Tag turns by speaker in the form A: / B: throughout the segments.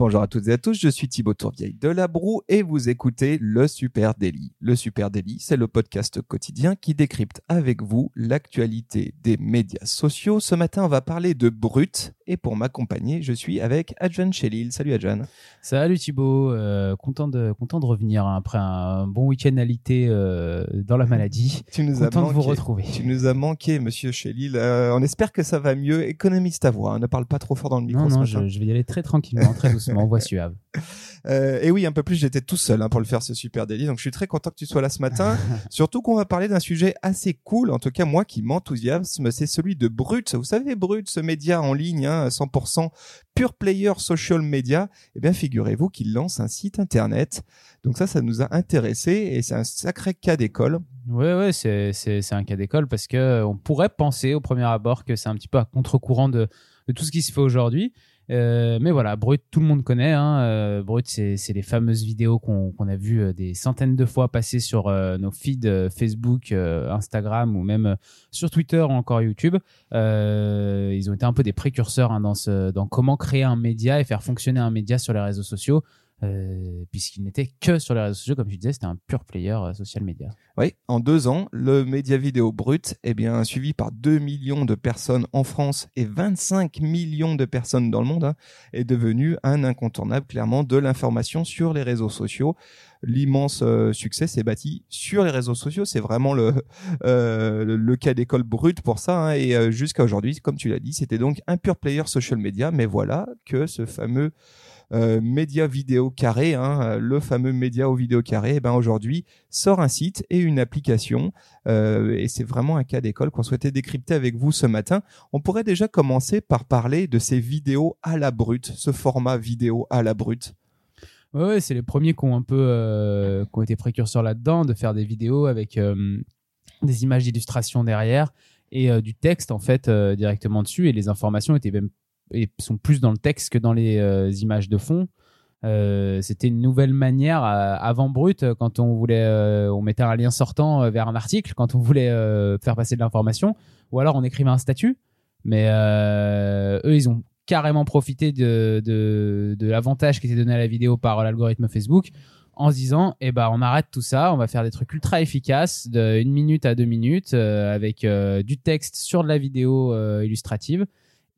A: Bonjour à toutes et à tous, je suis Thibaut Tourvieille de La Broue et vous écoutez Le Super Daily. Le Super Daily, c'est le podcast quotidien qui décrypte avec vous l'actualité des médias sociaux. Ce matin, on va parler de Brut et pour m'accompagner, je suis avec Adjan Chelil. Salut Adjan.
B: Salut Thibaut, euh, content, de, content de revenir hein, après un bon week-end alité euh, dans la maladie.
A: Tu nous
B: content
A: as manqué.
B: de vous retrouver.
A: Tu nous as manqué, monsieur Chelil. Euh, on espère que ça va mieux. Économise ta voix, hein. ne parle pas trop fort dans le micro
B: Non,
A: ce
B: non,
A: matin.
B: je, je vais y aller très tranquillement, très doucement, voix suave.
A: Euh, et oui, un peu plus, j'étais tout seul hein, pour le faire ce super délit. Donc je suis très content que tu sois là ce matin. Surtout qu'on va parler d'un sujet assez cool, en tout cas moi qui m'enthousiasme, c'est celui de Brut. Vous savez, Brut, ce média en ligne, hein, 100% pure player social media. Eh bien, figurez-vous qu'il lance un site internet. Donc ça, ça nous a intéressés et c'est un sacré cas d'école.
B: Ouais, ouais, c'est, c'est, c'est un cas d'école parce que on pourrait penser au premier abord que c'est un petit peu à contre-courant de, de tout ce qui se fait aujourd'hui. Euh, mais voilà, Brut, tout le monde connaît. Hein. Euh, Brut, c'est, les fameuses vidéos qu'on, a vues euh, des centaines de fois passer sur euh, nos feeds Facebook, Instagram ou même sur Twitter ou encore YouTube. Ils ont été un peu des précurseurs hein, dans, ce, dans comment créer un média et faire fonctionner un média sur les réseaux sociaux. Euh, puisqu'il n'était que sur les réseaux sociaux, comme tu disais, c'était un pur player euh, social media.
A: Oui, en deux ans, le média vidéo brut, eh bien, suivi par 2 millions de personnes en France et 25 millions de personnes dans le monde, hein, est devenu un incontournable, clairement, de l'information sur les réseaux sociaux. L'immense euh, succès s'est bâti sur les réseaux sociaux. C'est vraiment le, le, le cas d'école brut pour ça. hein, et jusqu'à aujourd'hui, comme tu l'as dit, c'était donc un pur player social media. Mais voilà que ce fameux euh, média vidéo carré, hein, euh, le fameux média au vidéo carré, eh ben aujourd'hui sort un site et une application. Euh, et c'est vraiment un cas d'école qu'on souhaitait décrypter avec vous ce matin. On pourrait déjà commencer par parler de ces vidéos à la brute, ce format vidéo à la brute.
B: Ouais, ouais, c'est les premiers qui ont un peu euh, qui ont été précurseurs là-dedans, de faire des vidéos avec euh, des images d'illustration derrière et euh, du texte en fait euh, directement dessus. Et les informations étaient même et sont plus dans le texte que dans les euh, images de fond. Euh, c'était une nouvelle manière euh, avant brut quand on voulait on mettait un lien sortant vers un article quand on voulait faire passer de l'information ou alors on écrivait un statut mais eux ils ont carrément profité de, de, l'avantage qui était donné à la vidéo par l'algorithme Facebook en se disant eh ben on arrête tout ça on va faire des trucs ultra efficaces de une minute à deux minutes avec du texte sur de la vidéo illustrative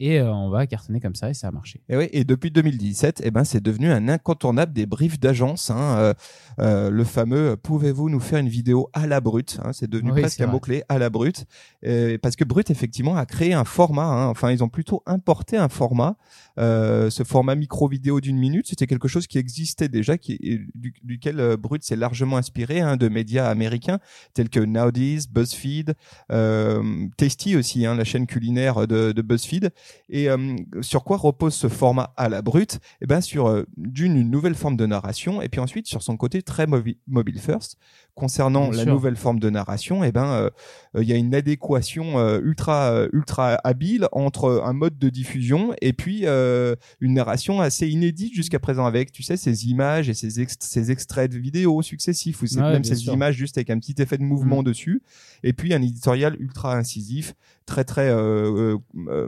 B: et euh, on va cartonner comme ça et ça a marché
A: Et, oui, et depuis 2017, eh ben, c'est devenu un incontournable des briefs d'agence. Hein, euh, euh, le fameux euh, pouvez-vous nous faire une vidéo à la brute hein, C'est devenu
B: Oui,
A: presque un mot-clé à la brute. Euh, parce que Brut, effectivement, a créé un format. hein, enfin, ils ont plutôt importé un format. Euh, ce format micro-vidéo d'une minute, c'était quelque chose qui existait déjà, qui, du, duquel Brut s'est largement inspiré hein, de médias américains tels que Nowdies, BuzzFeed, euh, Tasty aussi, hein, la chaîne culinaire de, de BuzzFeed. Et euh, sur quoi repose ce format à la brute? Eh ben sur euh, d'une une nouvelle forme de narration et puis ensuite sur son côté très mobi- mobile first. Concernant
B: Bien
A: la
B: sûr.
A: nouvelle forme de narration, eh ben euh, euh, il y a une adéquation euh, ultra ultra habile entre un mode de diffusion et puis euh, une narration assez inédite jusqu'à présent avec tu sais ces images et ces, ext- ces extraits de vidéos successifs ou
B: Ouais,
A: même ces
B: sûr.
A: images juste avec un petit effet de mouvement dessus et puis un éditorial ultra incisif très très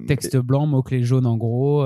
B: texte blanc, mots-clés jaunes en gros,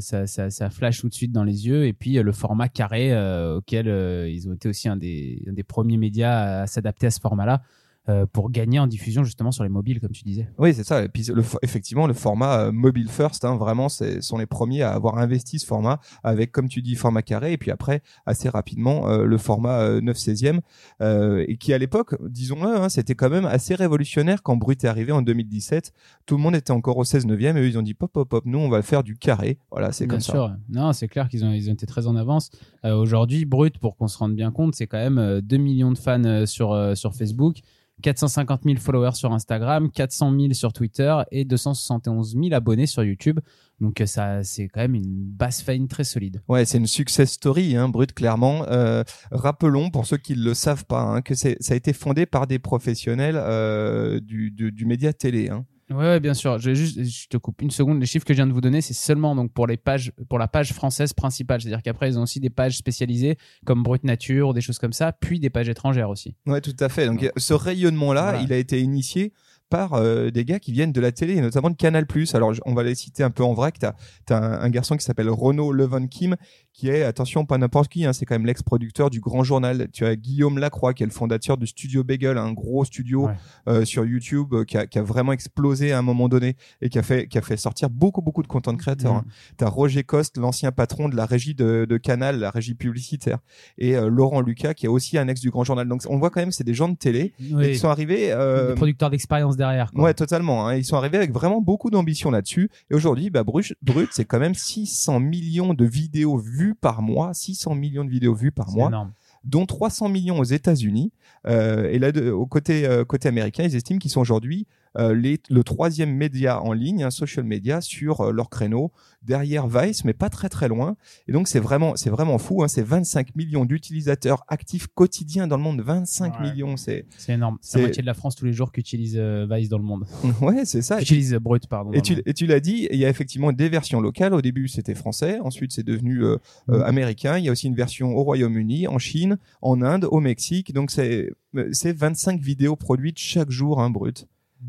B: ça, ça, ça flash tout de suite dans les yeux. Et puis le format carré auquel ils ont été aussi un des, un des premiers médias à s'adapter à ce format-là euh, pour gagner en diffusion justement sur les mobiles, comme tu disais.
A: Oui, c'est ça. Et puis, le, effectivement, le format euh, mobile first, hein, vraiment, c'est sont les premiers à avoir investi ce format avec, comme tu dis, format carré. Et puis après, assez rapidement, euh, le format euh, 9 16e, euh, et qui à l'époque, disons-le, hein, c'était quand même assez révolutionnaire quand Brut est arrivé en 2017. Tout le monde était encore au 16 9e et eux, ils ont dit pop, pop, pop, nous, on va faire du carré. Voilà, c'est comme ça.
B: sûr. Non, c'est clair qu'ils ont, ils ont été très en avance. Euh, Aujourd'hui, Brut, pour qu'on se rende bien compte, c'est quand même euh, 2 millions de fans sur, euh, sur Facebook, 450 000 followers sur Instagram, 400 000 sur Twitter et 271 000 abonnés sur YouTube. Donc euh, ça, c'est quand même une base fine très solide.
A: Ouais, c'est une success story, hein, Brut, clairement. Euh, rappelons, pour ceux qui ne le savent pas, hein, que ça a été fondé par des professionnels euh, du, du, du média télé. Hein.
B: Ouais, ouais, bien sûr. Je, juste, je te coupe une seconde. Les chiffres que je viens de vous donner, c'est seulement donc pour les pages, pour la page française principale. C'est-à-dire qu'après, ils ont aussi des pages spécialisées comme Brut Nature, ou des choses comme ça, puis des pages étrangères aussi.
A: Ouais, tout à fait. Donc ce rayonnement-là,
B: Voilà.
A: il a été initié par euh, des gars qui viennent de la télé et notamment de Canal+. Alors on va les citer un peu en vrac. T'as as un, un garçon qui s'appelle Renaud Levon Kim qui est attention pas n'importe qui. Hein, c'est quand même l'ex-producteur du Grand Journal. Tu as Guillaume Lacroix qui est le fondateur du studio Bagel, un gros studio
B: Ouais.
A: euh, sur YouTube euh, qui, a, qui a vraiment explosé à un moment donné et qui a fait qui a fait sortir beaucoup beaucoup de content créateurs. Hein. T'as Roger Coste, l'ancien patron de la régie de, de Canal, la régie publicitaire, et euh, Laurent Lucas qui est aussi un ex du Grand Journal. Donc on voit quand même c'est des gens de télé et qui sont arrivés. euh,
B: Des producteurs d'expérience derrière. Quoi.
A: Ouais, totalement. hein. Ils sont arrivés avec vraiment beaucoup d'ambition là-dessus. Et aujourd'hui, bah, Brut, Brut, c'est quand même 600 millions de vidéos vues par mois, 600 millions de vidéos vues par mois,
B: énorme.
A: dont 300 millions aux États-Unis. Euh, et là, de, au côté euh, côté américain, ils estiment qu'ils sont aujourd'hui les, le troisième média en ligne, un social media sur euh, leur créneau, derrière Vice, mais pas très très loin. Et donc c'est vraiment c'est vraiment fou. Hein. C'est 25 millions d'utilisateurs actifs quotidiens dans le monde. 25
B: Ouais.
A: millions, c'est
B: C'est énorme. C'est la moitié de la France tous les jours qui utilise euh, Vice dans le monde.
A: ouais, c'est ça.
B: Utilise euh, Brut, pardon.
A: Et tu, et tu l'as dit, il y a effectivement des versions locales. Au début, c'était français. Ensuite, c'est devenu euh, euh,
B: Mhm.
A: américain. Il y a aussi une version au Royaume-Uni, en Chine, en Inde, au Mexique. Donc, c'est euh, c'est 25 vidéos produites chaque jour, hein, brut.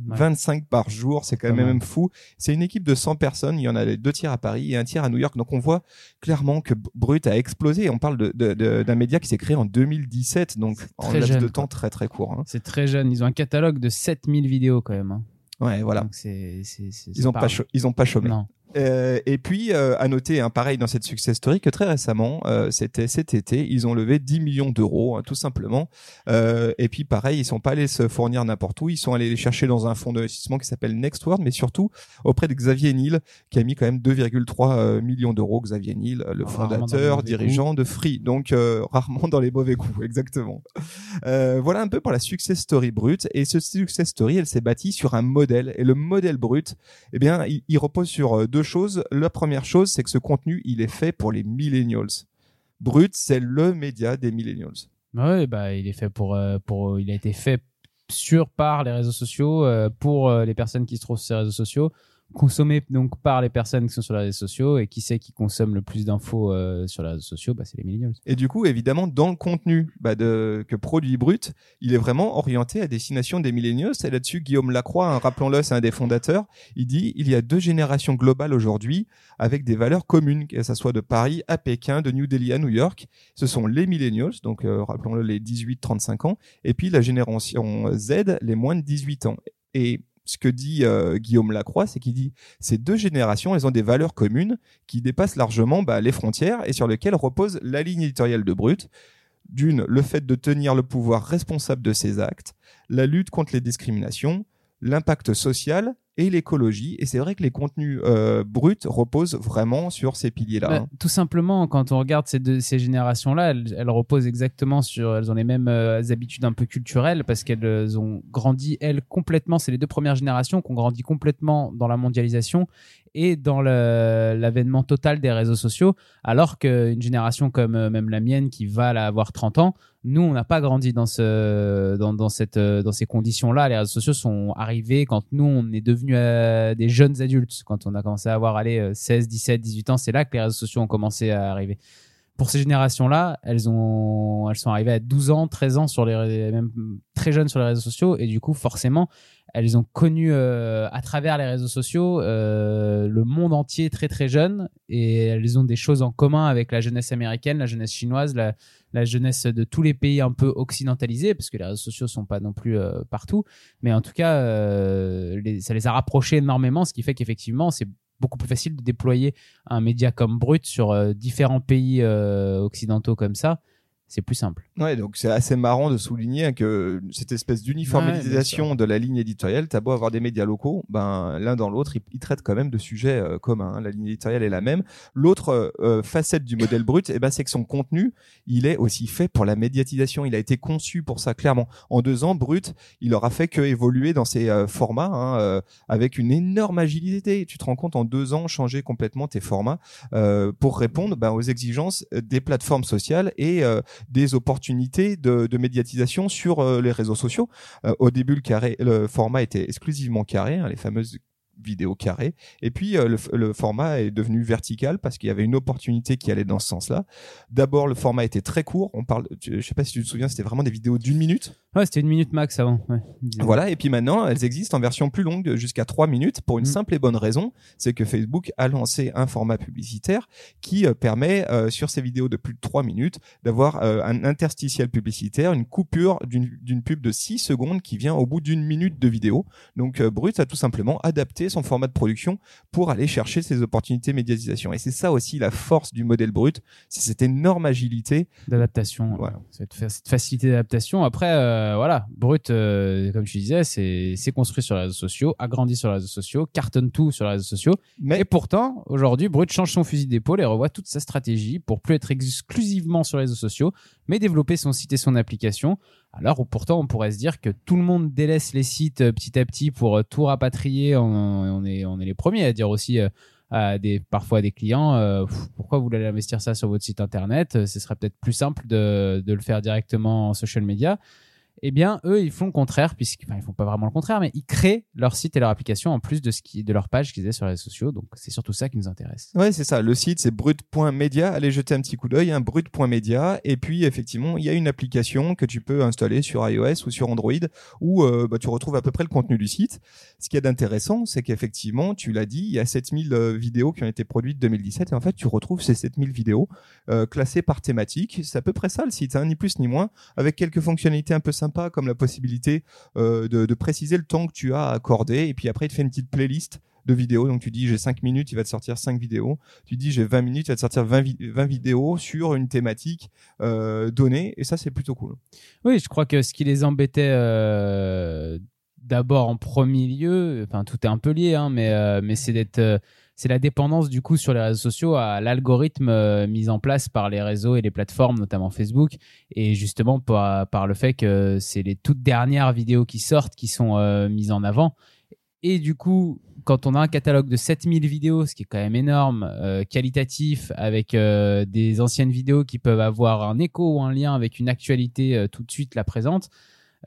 B: Ouais.
A: 25 par jour, c'est quand même, même fou. C'est une équipe de 100 personnes. Il y en a deux tiers à Paris et un tiers à New York. Donc, on voit clairement que Brut a explosé. On parle d'un média qui s'est créé en 2017. Donc, en laps
B: jeune,
A: de
B: quoi.
A: temps très, très court. hein.
B: C'est très jeune. Ils ont un catalogue de 7000 vidéos quand même. hein.
A: Ouais, voilà.
B: Donc
A: Ils
B: ça
A: ont pas, ils ont pas chômé.
B: Non.
A: Euh, et puis, euh, à noter, hein, pareil dans cette success story, que très récemment, euh, c'était cet été, ils ont levé 10 millions d'euros, hein, tout simplement. Euh, et puis, pareil, ils sont pas allés se fournir n'importe où, ils sont allés les chercher dans un fonds d'investissement qui s'appelle Nextworld, mais surtout auprès de Xavier Niel, qui a mis quand même 2,3 euh, millions d'euros. Xavier Niel, le
B: les
A: fondateur, dirigeant de Free, donc euh, rarement dans les mauvais coups, exactement. Euh, voilà un peu pour la success story brute. Et ce success story, elle s'est bâtie sur un modèle. Et le modèle brut, eh bien, il, il repose sur deux La première chose, c'est que ce contenu, il est fait pour les millennials. Brut, c'est le média des millennials.
B: Ouais, bah, il est fait pour, euh, pour, il a été fait sur par les réseaux sociaux euh, pour euh, les personnes qui se trouvent sur ces réseaux sociaux, consommé donc par les personnes qui sont sur les réseaux sociaux et qui sait qui consomme le plus d'infos euh, sur les réseaux sociaux, bah, c'est les millennials.
A: Et du coup, évidemment, dans le contenu bah, que produit Brut, il est vraiment orienté à destination des millennials. Et là-dessus, Guillaume Lacroix, hein, rappelons-le, c'est un des fondateurs, il dit il y a deux générations globales aujourd'hui avec des valeurs communes, que ça soit de Paris à Pékin, de New Delhi à New York. Ce sont les millennials, donc euh, rappelons-le, les 18-35 ans, et puis la génération Z, les moins de 18 ans. Et ce que dit euh, Guillaume Lacroix, c'est qu'il dit ces deux générations, elles ont des valeurs communes qui dépassent largement bah, les frontières et sur lesquelles repose la ligne éditoriale de Brut. D'une, le fait de tenir le pouvoir responsable de ses actes, la lutte contre les discriminations, l'impact social et l'écologie. Et c'est vrai que les contenus euh, bruts reposent vraiment sur ces piliers-là.
B: Bah,
A: hein.
B: tout simplement, quand on regarde ces, deux, ces générations-là, elles, elles reposent exactement sur, elles ont les mêmes euh, habitudes un peu culturelles parce qu'elles ont grandi elles complètement. C'est les deux premières générations qui ont grandi complètement dans la mondialisation et dans l'avènement total des réseaux sociaux, alors qu'une génération comme euh, même la mienne qui va avoir 30 ans, nous, on n'a pas grandi dans, ce, dans, cette, euh, dans ces conditions-là. Les réseaux sociaux sont arrivés quand nous, on est devenus euh, des jeunes adultes. Quand on a commencé à avoir allez, euh, 16, 17, 18 ans, c'est là que les réseaux sociaux ont commencé à arriver. Pour ces générations-là, elles, elles sont arrivées à 12 ans, 13 ans, sur les, même très jeunes sur les réseaux sociaux. Et du coup, forcément, elles ont connu euh, à travers les réseaux sociaux euh, le monde entier très très jeune. Et elles ont des choses en commun avec la jeunesse américaine, la jeunesse chinoise, la, jeunesse de tous les pays un peu occidentalisés parce que les réseaux sociaux sont pas non plus euh, partout. Mais en tout cas les- ça les a rapprochés énormément ce qui fait qu'effectivement c'est beaucoup plus facile de déployer un média comme Brut sur différents pays occidentaux comme ça c'est plus simple
A: Ouais, donc c'est assez marrant de souligner que cette espèce d'uniformisation de la ligne éditoriale, t'as beau avoir des médias locaux, ben l'un dans l'autre, ils, ils traitent quand même de sujets euh, communs. hein. La ligne éditoriale est la même. L'autre euh, facette du modèle brut, eh ben c'est que son contenu, il est aussi fait pour la médiatisation. Il a été conçu pour ça clairement. En deux ans, brut, il aura fait que évoluer dans ses euh, formats hein, euh, avec une énorme agilité. Tu te rends compte en deux ans changer complètement tes formats euh, pour répondre ben, aux exigences des plateformes sociales et euh, des opportunités de, de médiatisation sur euh, les réseaux sociaux. Euh, au début, le carré, le format était exclusivement carré, hein, les fameuses vidéo carré. Et puis euh, le, le, format est devenu vertical parce qu'il y avait une opportunité qui allait dans ce sens-là. D'abord, le format était très court. On parle, je sais pas si tu te souviens, c'était vraiment des vidéos d'une minute.
B: Ouais, c'était une minute max avant. Ouais.
A: Voilà. Et puis maintenant, elles existent en version plus longue, jusqu'à trois minutes, pour une
B: Mm.
A: simple et bonne raison, c'est que Facebook a lancé un format publicitaire qui euh, permet euh, sur ces vidéos de plus de trois minutes d'avoir un interstitiel publicitaire, une coupure d'une pub de 6 secondes qui vient au bout d'une minute de vidéo. Donc Brut a tout simplement adapté son format de production pour aller chercher ces opportunités de médiatisation. Et c'est ça aussi la force du modèle Brut, c'est cette énorme agilité.
B: d'adaptation.
A: Voilà.
B: Cette, fa- cette facilité d'adaptation. Après, euh, voilà, Brut, euh, comme tu disais, c'est construit sur les réseaux sociaux, a grandi sur les réseaux sociaux, cartonne tout sur les réseaux sociaux.
A: Mais
B: Et pourtant, aujourd'hui, Brut change son fusil d'épaule et revoit toute sa stratégie pour plus être exclusivement sur les réseaux sociaux, mais développer son site et son application. Alors où pourtant, on pourrait se dire que tout le monde délaisse les sites euh, petit à petit pour euh, tout rapatrier. On, est, on est les premiers à dire aussi euh, à des, parfois à des clients, pourquoi vous voulez investir ça sur votre site internet? Ce serait peut-être plus simple de, de le faire directement en social media. Eh bien, eux, ils font le contraire, puisqu'ils enfin, ils font pas vraiment le contraire, mais ils créent leur site et leur application en plus de ce qui, de leur page qu'ils avaient sur les réseaux sociaux. Donc, c'est surtout ça qui nous intéresse.
A: Ouais, c'est ça. Le site, c'est brut.media. Allez jeter un petit coup d'œil, hein, brut.media. Et puis, effectivement, il y a une application que tu peux installer sur iOS ou sur Android où euh, bah, tu retrouves à peu près le contenu du site. Ce qu'il y a d'intéressant, c'est qu'effectivement, tu l'as dit, il y a 7000 euh, vidéos qui ont été produites 2017. Et en fait, tu retrouves ces 7000 vidéos euh, classées par thématique. C'est à peu près ça le site, hein, ni plus ni moins, avec quelques fonctionnalités un peu sympas comme la possibilité euh, de, préciser le temps que tu as à accorder. Et puis après, il te fait une petite playlist de vidéos. Donc tu dis j'ai 5 minutes, il va te sortir 5 vidéos. Tu dis j'ai 20 minutes, il va te sortir 20, vi- 20 vidéos sur une thématique euh, donnée. Et ça, c'est plutôt cool.
B: Oui, je crois que ce qui les embêtait euh, d'abord en premier lieu, enfin tout est un peu lié, hein, mais, euh, euh, c'est la dépendance du coup sur les réseaux sociaux à l'algorithme euh, mis en place par les réseaux et les plateformes, notamment Facebook, et justement par, le fait que c'est les toutes dernières vidéos qui sortent qui sont mises en avant. Et du coup, quand on a un catalogue de 7000 vidéos, ce qui est quand même énorme, qualitatif, avec des anciennes vidéos qui peuvent avoir un écho ou un lien avec une actualité tout de suite la présente,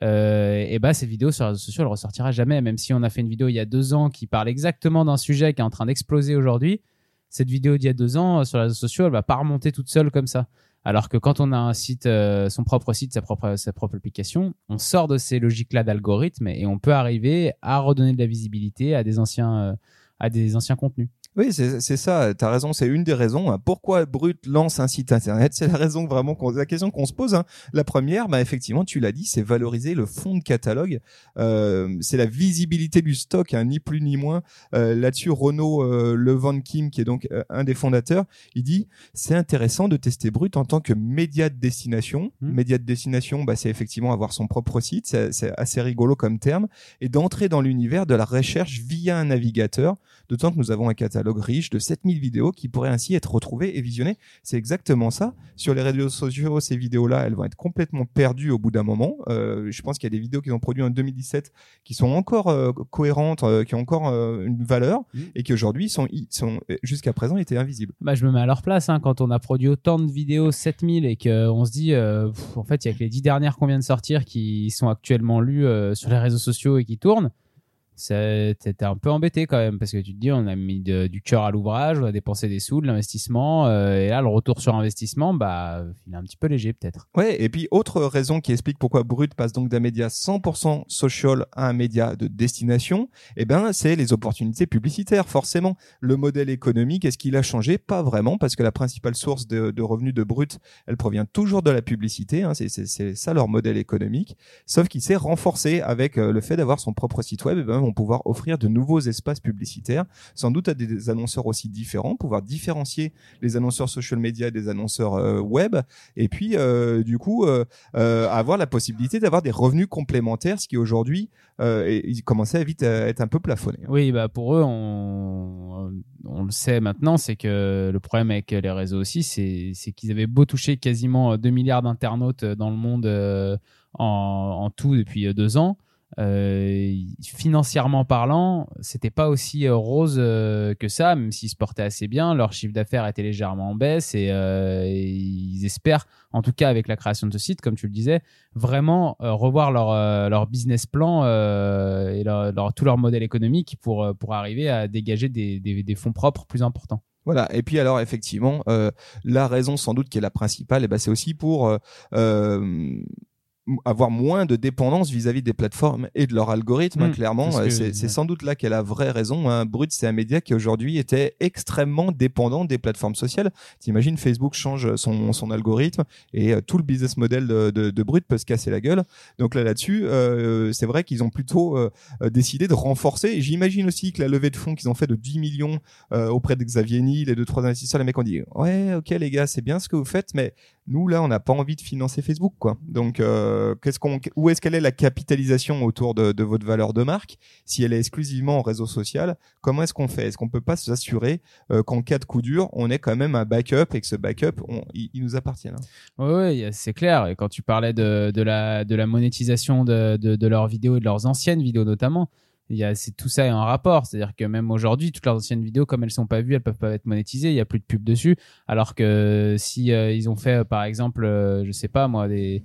B: euh, et bah cette vidéo sur les réseaux sociaux, elle ressortira jamais. Même si on a fait une vidéo il y a deux ans qui parle exactement d'un sujet qui est en train d'exploser aujourd'hui, cette vidéo d'il y a deux ans euh, sur les réseaux sociaux, elle va pas remonter toute seule comme ça. Alors que quand on a un site, euh, son propre site, sa propre, application, on sort de ces logiques-là d'algorithme et on peut arriver à redonner de la visibilité à des anciens, à des anciens contenus.
A: Oui, c'est ça. T'as raison. C'est une des raisons. hein. Pourquoi Brut lance un site internet? C'est la raison vraiment qu'on, la question qu'on se pose. hein. La première, bah effectivement, tu l'as dit, c'est valoriser le fond de catalogue. Euh, c'est la visibilité du stock, hein, ni plus ni moins. Euh, Là-dessus, Renaud euh, Levan Kim, qui est donc euh, un des fondateurs, il dit c'est intéressant de tester Brut en tant que média de destination.
B: Mhm.
A: Média de destination, bah, c'est effectivement avoir son propre site. C'est c'est assez rigolo comme terme et d'entrer dans l'univers de la recherche via un navigateur. D'autant que nous avons un catalogue riche de 7000 vidéos qui pourraient ainsi être retrouvées et visionnées. C'est exactement ça. Sur les réseaux sociaux, ces vidéos-là, elles vont être complètement perdues au bout d'un moment. Euh, je pense qu'il y a des vidéos qu'ils ont produites en 2017 qui sont encore euh, cohérentes, euh, qui ont encore euh, une valeur
B: Mhm.
A: et qui aujourd'hui sont, jusqu'à présent étaient invisibles.
B: Bah, je me mets à leur place hein, quand on a produit autant de vidéos, 7000, et qu'on se dit, euh, pff, en fait, il y a que les dix dernières qu'on vient de sortir qui sont actuellement lues euh, sur les réseaux sociaux et qui tournent. T'es un peu embêté quand même parce que tu te dis on a mis du cœur à l'ouvrage, on a dépensé des sous, de l'investissement euh, et là le retour sur investissement, bah il est un petit peu léger peut-être.
A: Ouais, et puis autre raison qui explique pourquoi Brut passe donc d'un média 100% social à un média de destination, eh ben c'est les opportunités publicitaires forcément. Le modèle économique, est-ce qu'il a changé? Pas vraiment, parce que la principale source de, revenus de Brut, elle provient toujours de la publicité. Hein, c'est- ça leur modèle économique. Sauf qu'il s'est renforcé avec euh, le fait d'avoir son propre site web. Pouvoir offrir de nouveaux espaces publicitaires, sans doute à des, annonceurs aussi différents, pouvoir différencier les annonceurs social media des annonceurs euh, web, et puis euh, du coup euh, avoir la possibilité d'avoir des revenus complémentaires, ce qui aujourd'hui il commençait à vite à être un peu plafonné.
B: Oui, bah pour eux, on, le sait maintenant, c'est que le problème avec les réseaux aussi, c'est qu'ils avaient beau toucher quasiment 2 milliards d'internautes dans le monde en, tout depuis deux ans. Euh, financièrement parlant, c'était pas aussi euh, rose euh, que ça, même s'ils se portaient assez bien. Leur chiffre d'affaires était légèrement en baisse et, ils espèrent, en tout cas avec la création de ce site, comme tu le disais, vraiment revoir leur, leur business plan et leur, tout leur modèle économique pour, pour arriver à dégager des, des, fonds propres plus importants.
A: Voilà. Et puis alors effectivement, la raison sans doute qui est la principale, eh ben, c'est aussi pour avoir moins de dépendance vis-à-vis des plateformes et de leur algorithme. hein,
B: Mm,
A: clairement,
B: c'est
A: Euh, c'est sans doute là qu'est la vraie raison. Hein. Brut, c'est un média qui aujourd'hui était extrêmement dépendant des plateformes sociales. T'imagines, Facebook change son, son algorithme et euh, tout le business model de, de, de Brut peut se casser la gueule. Donc là, là-dessus, euh, c'est vrai qu'ils ont plutôt euh, euh, décidé de renforcer. J'imagine aussi que la levée de fonds qu'ils ont fait de 10 millions euh, auprès de Xavier Niel et de trois investisseurs, les mecs ont dit ouais, ok les gars, c'est bien ce que vous faites, mais nous là, on n'a pas envie de financer Facebook, quoi. Donc, euh, qu'est-ce qu'on, où est-ce qu'elle est la capitalisation autour de, votre valeur de marque? Si elle est exclusivement en réseau social, comment est-ce qu'on fait? Est-ce qu'on peut pas s'assurer euh, qu'en cas de coup dur, on ait quand même un backup et que ce backup, il, nous appartient hein?
B: Oui, ouais, c'est clair. Et quand tu parlais de, la, de la monétisation de, de, de leurs vidéos et de leurs anciennes vidéos notamment, c'est, tout ça est en rapport. C'est-à-dire que même aujourd'hui, toutes leurs anciennes vidéos, comme elles sont pas vues, elles peuvent pas être monétisées. Il y a plus de pub dessus. Alors que si euh, ils ont fait, euh, par exemple, euh, je sais pas moi, des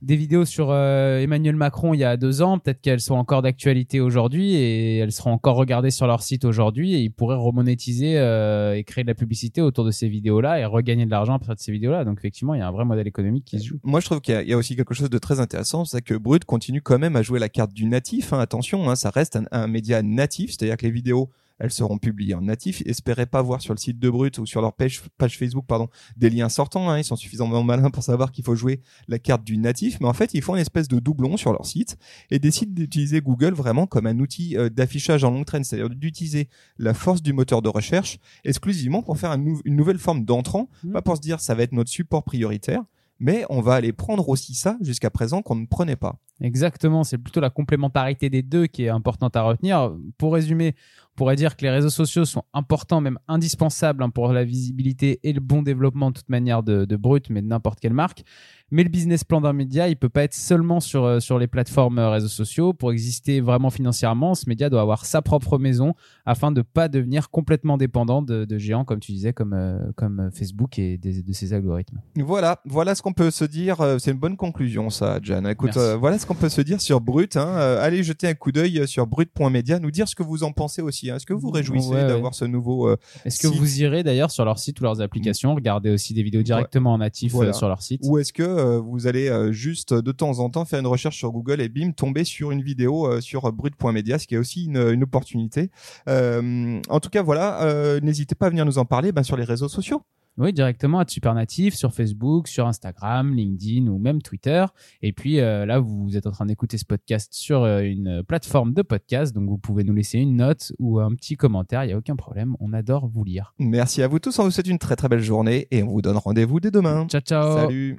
B: des vidéos sur euh, Emmanuel Macron il y a deux ans, peut-être qu'elles sont encore d'actualité aujourd'hui et elles seront encore regardées sur leur site aujourd'hui et ils pourraient remonétiser euh, et créer de la publicité autour de ces vidéos-là et regagner de l'argent à partir de ces vidéos-là. Donc effectivement, il y a un vrai modèle économique qui se joue.
A: Moi, je trouve qu'il y, a- aussi quelque chose de très intéressant, c'est que Brut continue quand même à jouer la carte du natif. hein. Attention, hein, ça reste un, un média natif, c'est-à-dire que les vidéos, elles seront publiées en natif. Espérez pas voir sur le site de Brut ou sur leur page, page Facebook, pardon, des liens sortants. hein. Ils sont suffisamment malins pour savoir qu'il faut jouer la carte du natif, mais en fait, ils font une espèce de doublon sur leur site et décident d'utiliser Google vraiment comme un outil euh, d'affichage en longue traîne, c'est-à-dire d'utiliser la force du moteur de recherche exclusivement pour faire un nou- une nouvelle forme d'entrant,
B: Mhm.
A: pas pour se dire ça va être notre support prioritaire, mais on va aller prendre aussi ça jusqu'à présent qu'on ne prenait pas.
B: Exactement, c'est plutôt la complémentarité des deux qui est importante à retenir. Pour résumer, pourrait dire que les réseaux sociaux sont importants, même indispensables hein, pour la visibilité et le bon développement de toute manière de, de Brut, mais de n'importe quelle marque. Mais le business plan d'un média, il peut pas être seulement sur, euh, sur les plateformes euh, réseaux sociaux. Pour exister vraiment financièrement, ce média doit avoir sa propre maison afin de pas devenir complètement dépendant de, de géants, comme tu disais, comme, euh, comme Facebook et des- de ses algorithmes.
A: Voilà, voilà ce qu'on peut se dire. C'est une bonne conclusion, ça, Jan. Écoute, voilà ce qu'on peut se dire sur Brut. Hein. Allez jeter un coup d'œil sur brut.media, nous dire ce que vous en pensez aussi. Hein. Est-ce que vous réjouissez
B: Ouais, ouais.
A: d'avoir ce nouveau euh,
B: Est-ce que vous irez d'ailleurs sur leur site ou leurs applications, regarder aussi des vidéos directement en natif
A: Voilà.
B: euh, sur leur site
A: Ou est-ce que euh, vous allez euh, juste de temps en temps faire une recherche sur Google et bim tomber sur une vidéo sur brut.media, ce qui est aussi une, une opportunité. Euh, en tout cas, voilà, euh, n'hésitez pas à venir nous en parler ben, sur les réseaux sociaux.
B: Oui, directement à Supernatif sur Facebook, sur Instagram, LinkedIn ou même Twitter. Et puis euh, là, vous êtes en train d'écouter ce podcast sur euh, une plateforme de podcast, donc vous pouvez nous laisser une note ou un petit commentaire, il n'y a aucun problème, on adore vous lire.
A: Merci à vous tous, on vous souhaite une très très belle journée et on vous donne rendez-vous dès demain.
B: Ciao, ciao
A: Salut